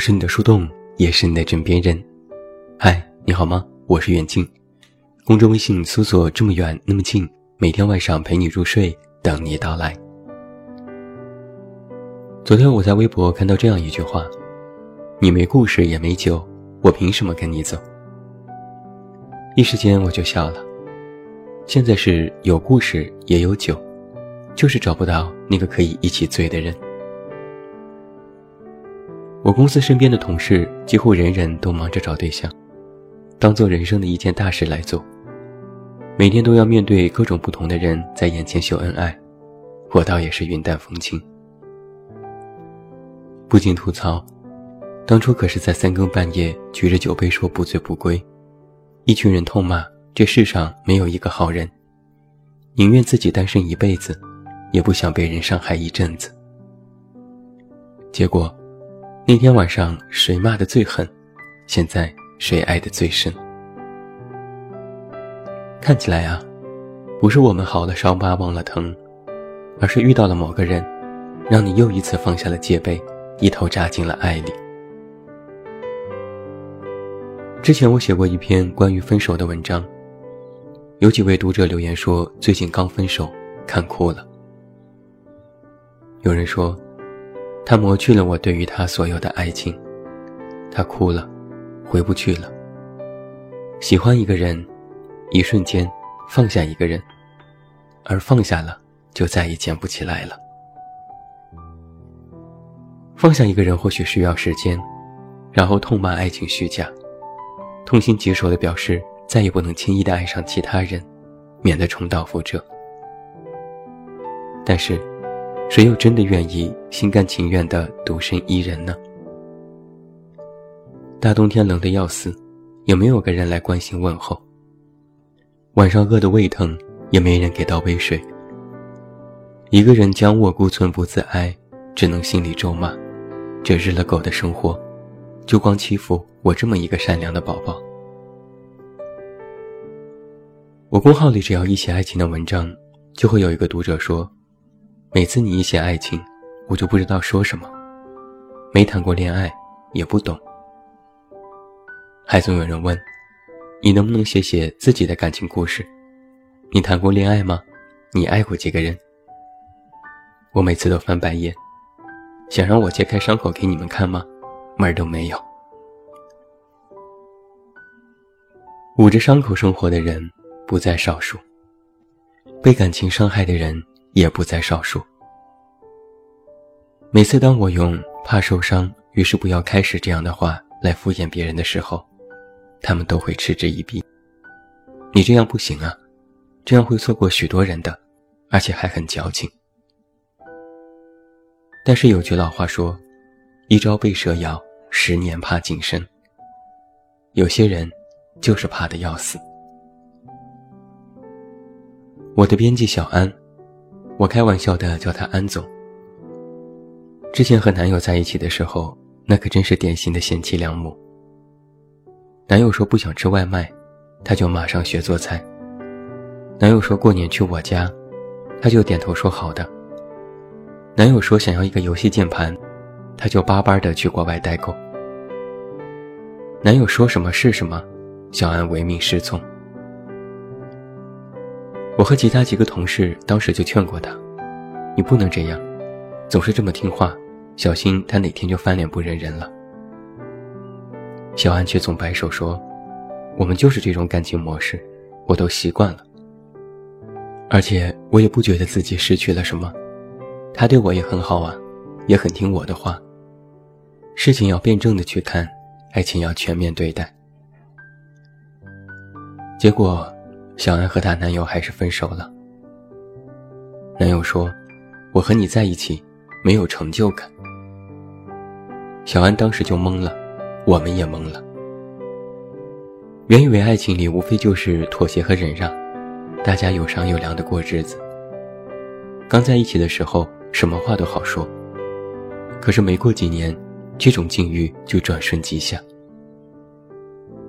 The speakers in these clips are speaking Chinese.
是你的树洞，也是你的枕边人。嗨，你好吗？我是远近。公众微信搜索“这么远那么近”，每天晚上陪你入睡，等你到来。昨天我在微博看到这样一句话：“你没故事也没酒，我凭什么跟你走？”一时间我就笑了。现在是有故事也有酒，就是找不到那个可以一起醉的人。我公司身边的同事几乎人人都忙着找对象，当做人生的一件大事来做。每天都要面对各种不同的人在眼前秀恩爱，我倒也是云淡风轻。不禁吐槽，当初可是在三更半夜举着酒杯说不醉不归，一群人痛骂这世上没有一个好人，宁愿自己单身一辈子，也不想被人伤害一阵子。结果。那天晚上谁骂的最狠？现在谁爱的最深？看起来啊，不是我们好了伤疤忘了疼，而是遇到了某个人，让你又一次放下了戒备，一头扎进了爱里。之前我写过一篇关于分手的文章，有几位读者留言说最近刚分手，看哭了。有人说。他磨去了我对于他所有的爱情，他哭了，回不去了。喜欢一个人，一瞬间放下一个人，而放下了就再也捡不起来了。放下一个人或许需要时间，然后痛骂爱情虚假，痛心疾首的表示再也不能轻易的爱上其他人，免得重蹈覆辙。但是。谁又真的愿意心甘情愿的独身一人呢？大冬天冷得要死，也没有个人来关心问候。晚上饿得胃疼，也没人给倒杯水。一个人将卧孤存不自哀，只能心里咒骂：这日了狗的生活，就光欺负我这么一个善良的宝宝。我公号里只要一写爱情的文章，就会有一个读者说。每次你一写爱情，我就不知道说什么。没谈过恋爱，也不懂。还总有人问，你能不能写写自己的感情故事？你谈过恋爱吗？你爱过几个人？我每次都翻白眼，想让我揭开伤口给你们看吗？门儿都没有。捂着伤口生活的人不在少数，被感情伤害的人。也不在少数。每次当我用“怕受伤，于是不要开始”这样的话来敷衍别人的时候，他们都会嗤之以鼻。你这样不行啊，这样会错过许多人的，而且还很矫情。但是有句老话说：“一朝被蛇咬，十年怕井绳。”有些人就是怕的要死。我的编辑小安。我开玩笑的叫他安总。之前和男友在一起的时候，那可真是典型的贤妻良母。男友说不想吃外卖，他就马上学做菜。男友说过年去我家，他就点头说好的。男友说想要一个游戏键盘，他就巴巴的去国外代购。男友说什么是什么，小安唯命是从。我和其他几个同事当时就劝过他：“你不能这样，总是这么听话，小心他哪天就翻脸不认人了。”小安却总摆手说：“我们就是这种感情模式，我都习惯了。而且我也不觉得自己失去了什么，他对我也很好啊，也很听我的话。事情要辩证的去看，爱情要全面对待。”结果。小安和她男友还是分手了。男友说：“我和你在一起，没有成就感。”小安当时就懵了，我们也懵了。原以为爱情里无非就是妥协和忍让，大家有商有量的过日子。刚在一起的时候，什么话都好说。可是没过几年，这种境遇就转瞬即下。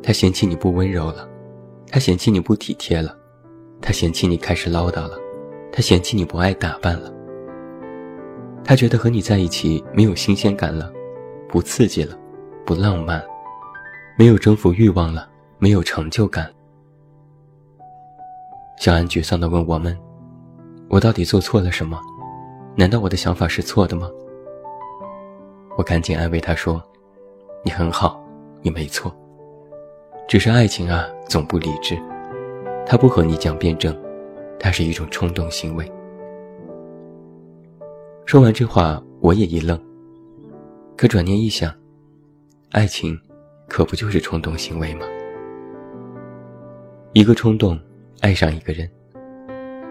他嫌弃你不温柔了。他嫌弃你不体贴了，他嫌弃你开始唠叨了，他嫌弃你不爱打扮了，他觉得和你在一起没有新鲜感了，不刺激了，不浪漫，没有征服欲望了，没有成就感。小安沮丧地问我们：“我到底做错了什么？难道我的想法是错的吗？”我赶紧安慰他说：“你很好，你没错。只是爱情啊，总不理智，他不和你讲辩证，它是一种冲动行为。”说完这话，我也一愣。可转念一想，爱情，可不就是冲动行为吗？一个冲动。爱上一个人，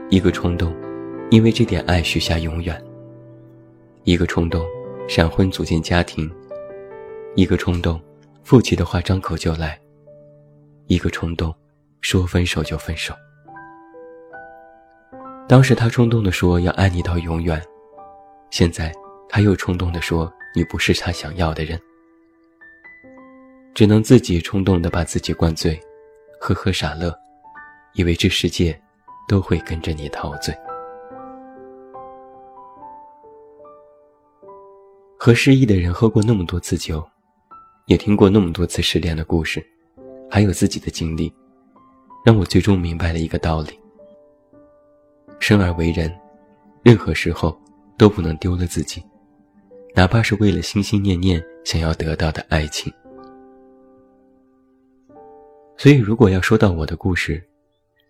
一个冲动，因为这点爱许下永远；一个冲动，闪婚组建家庭；一个冲动，负气的话张口就来；一个冲动，说分手就分手。当时他冲动的说要爱你到永远，现在他又冲动的说你不是他想要的人，只能自己冲动的把自己灌醉，呵呵傻乐。以为这世界都会跟着你陶醉。和失意的人喝过那么多次酒，也听过那么多次失恋的故事，还有自己的经历，让我最终明白了一个道理：生而为人，任何时候都不能丢了自己，哪怕是为了心心念念想要得到的爱情。所以，如果要说到我的故事，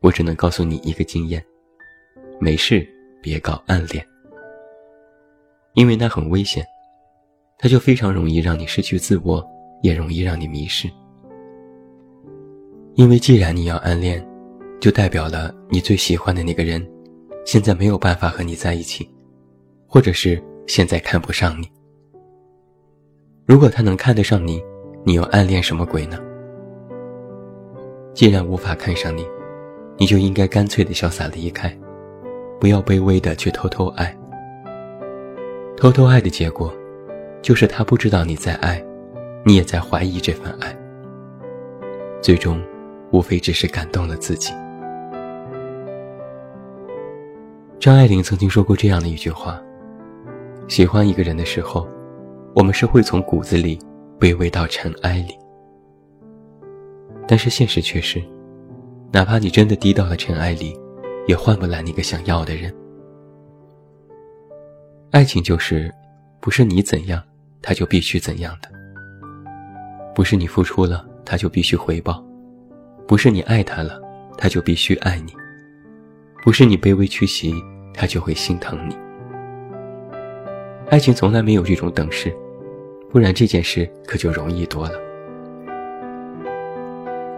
我只能告诉你一个经验：没事别搞暗恋，因为那很危险，它就非常容易让你失去自我，也容易让你迷失。因为既然你要暗恋，就代表了你最喜欢的那个人，现在没有办法和你在一起，或者是现在看不上你。如果他能看得上你，你又暗恋什么鬼呢？既然无法看上你。你就应该干脆的潇洒离开，不要卑微的去偷偷爱。偷偷爱的结果，就是他不知道你在爱，你也在怀疑这份爱。最终，无非只是感动了自己。张爱玲曾经说过这样的一句话：喜欢一个人的时候，我们是会从骨子里卑微到尘埃里。但是现实却是。哪怕你真的低到了尘埃里，也换不来那个想要的人。爱情就是，不是你怎样，他就必须怎样的；不是你付出了，他就必须回报；不是你爱他了，他就必须爱你；不是你卑微屈膝，他就会心疼你。爱情从来没有这种等式，不然这件事可就容易多了。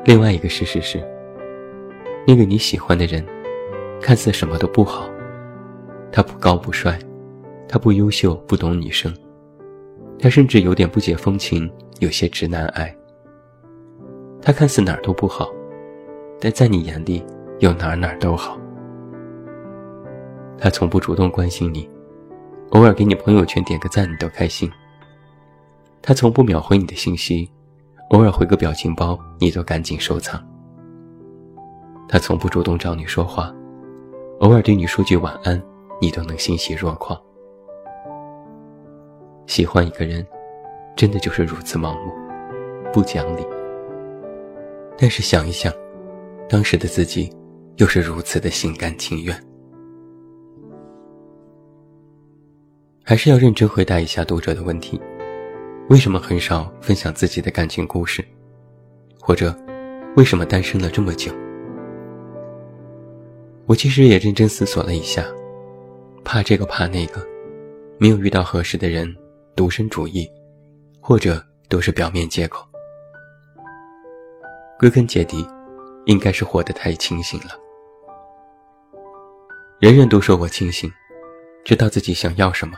另外一个事实是。那个你喜欢的人，看似什么都不好，他不高不帅，他不优秀不懂女生，他甚至有点不解风情，有些直男癌。他看似哪儿都不好，但在你眼里又哪哪都好。他从不主动关心你，偶尔给你朋友圈点个赞你都开心。他从不秒回你的信息，偶尔回个表情包你都赶紧收藏。他从不主动找你说话，偶尔对你说句晚安，你都能欣喜若狂。喜欢一个人，真的就是如此盲目，不讲理。但是想一想，当时的自己，又是如此的心甘情愿。还是要认真回答一下读者的问题：为什么很少分享自己的感情故事？或者，为什么单身了这么久？我其实也认真思索了一下，怕这个怕那个，没有遇到合适的人，独身主义，或者都是表面借口。归根结底，应该是活得太清醒了。人人都说我清醒，知道自己想要什么，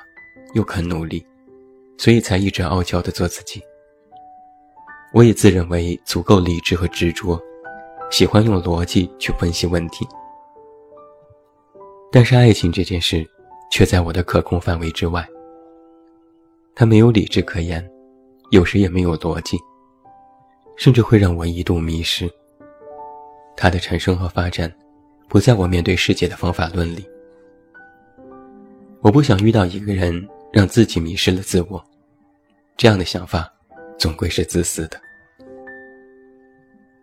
又肯努力，所以才一直傲娇的做自己。我也自认为足够理智和执着，喜欢用逻辑去分析问题。但是爱情这件事，却在我的可控范围之外。它没有理智可言，有时也没有逻辑，甚至会让我一度迷失。它的产生和发展，不在我面对世界的方法论里。我不想遇到一个人让自己迷失了自我，这样的想法，总归是自私的。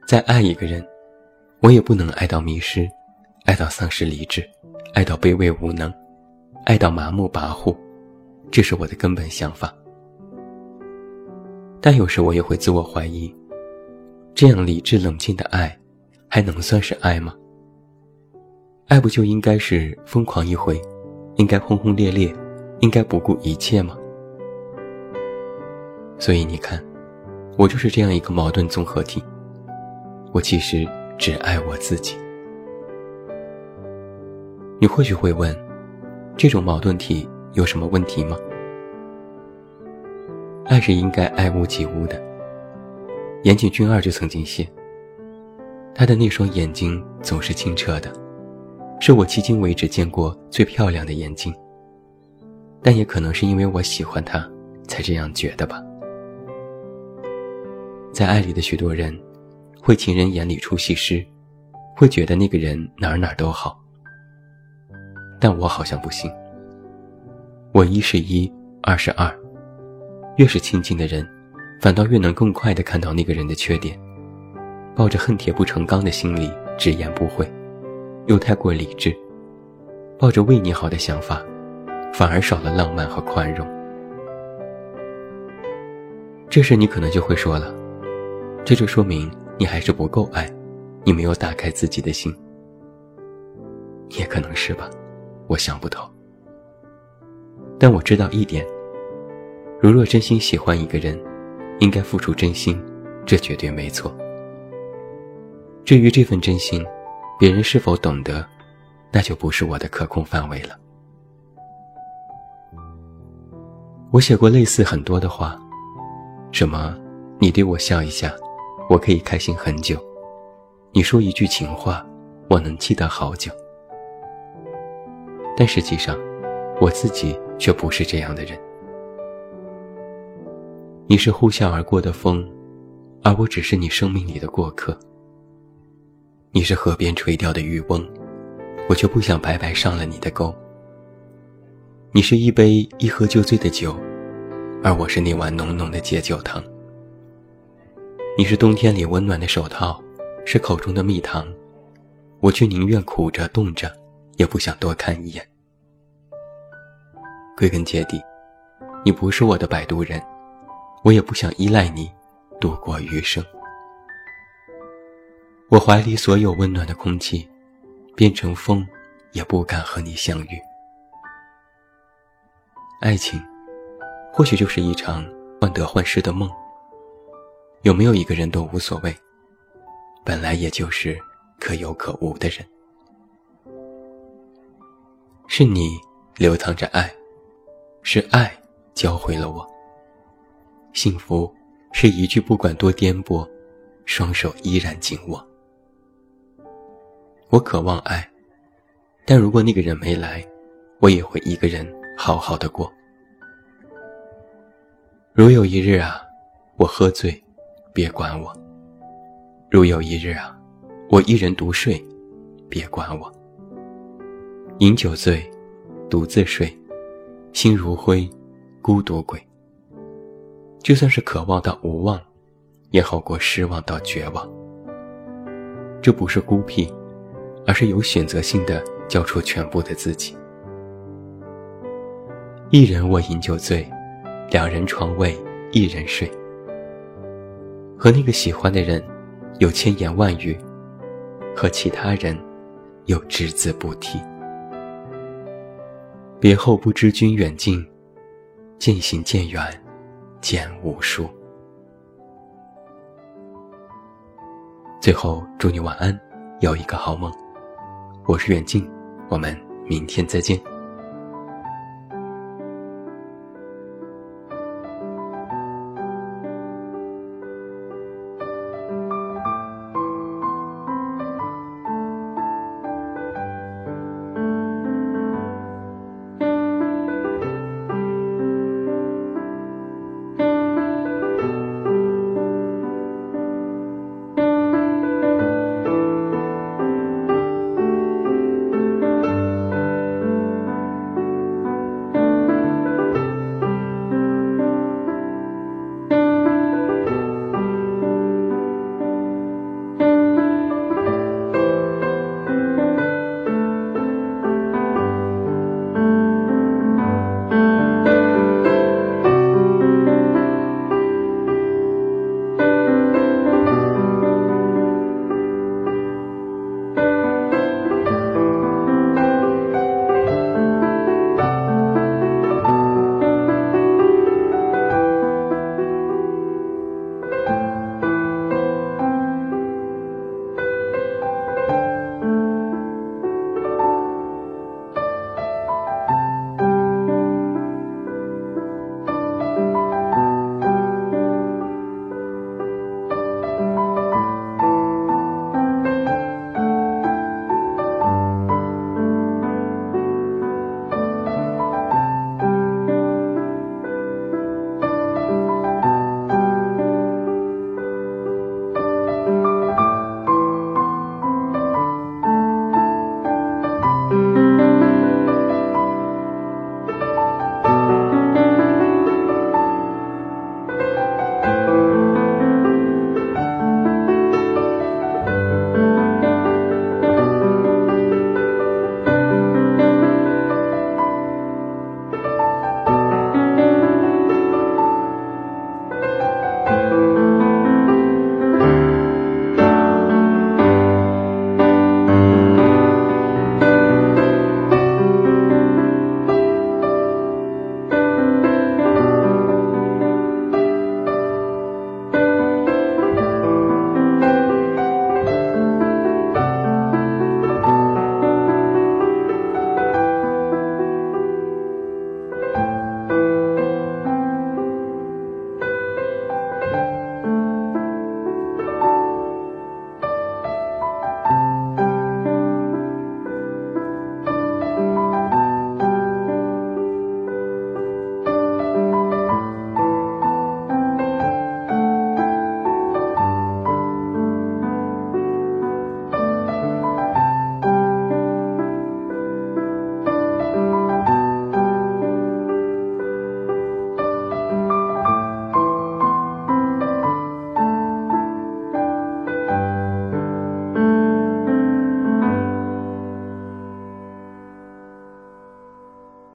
再爱一个人，我也不能爱到迷失，爱到丧失理智，爱到卑微无能，爱到麻木跋扈，这是我的根本想法。但有时我也会自我怀疑，这样理智冷静的爱，还能算是爱吗？爱不就应该是疯狂一回，应该轰轰烈烈，应该不顾一切吗？所以你看，我就是这样一个矛盾综合体。我其实只爱我自己。你或许会问，这种矛盾体有什么问题吗？爱是应该爱屋及乌的。岩井俊二就曾经写，他的那双眼睛总是清澈的，是我迄今为止见过最漂亮的眼睛。但也可能是因为我喜欢他，才这样觉得吧。在爱里的许多人，会情人眼里出西施，会觉得那个人哪哪都好。但我好像不行。我一是一，二是二。越是亲近的人，反倒越能更快地看到那个人的缺点，抱着恨铁不成钢的心理直言不讳，又太过理智，抱着为你好的想法，反而少了浪漫和宽容。这时你可能就会说了，这就说明你还是不够爱，你没有打开自己的心。也可能是吧，我想不透。但我知道一点。如若真心喜欢一个人，应该付出真心，这绝对没错。至于这份真心，别人是否懂得，那就不是我的可控范围了。我写过类似很多的话，什么“你对我笑一下，我可以开心很久”，“你说一句情话，我能记得好久”。但实际上，我自己却不是这样的人。你是呼啸而过的风，而我只是你生命里的过客。你是河边垂钓的渔翁，我却不想白白上了你的钩。你是一杯一喝就醉的酒，而我是那碗浓浓的解酒汤。你是冬天里温暖的手套，是口中的蜜糖，我却宁愿苦着冻着，也不想多看一眼。归根结底，你不是我的摆渡人。我也不想依赖你度过余生。我怀里所有温暖的空气，变成风，也不敢和你相遇。爱情，或许就是一场患得患失的梦。有没有一个人都无所谓，本来也就是可有可无的人。是你流淌着爱，是爱教会了我。幸福是一句不管多颠簸，双手依然紧握。我渴望爱，但如果那个人没来，我也会一个人好好的过。如有一日啊，我喝醉，别管我；如有一日啊，我一人独睡，别管我。饮酒醉，独自睡，心如灰，孤独鬼。就算是渴望到无望，也好过失望到绝望。这不是孤僻，而是有选择性的交出全部的自己。一人我饮酒醉，两人床位一人睡。和那个喜欢的人有千言万语，和其他人又只字不提。别后不知君远近，渐行渐远。见无数。最后，祝你晚安，有一个好梦。我是远近，我们明天再见。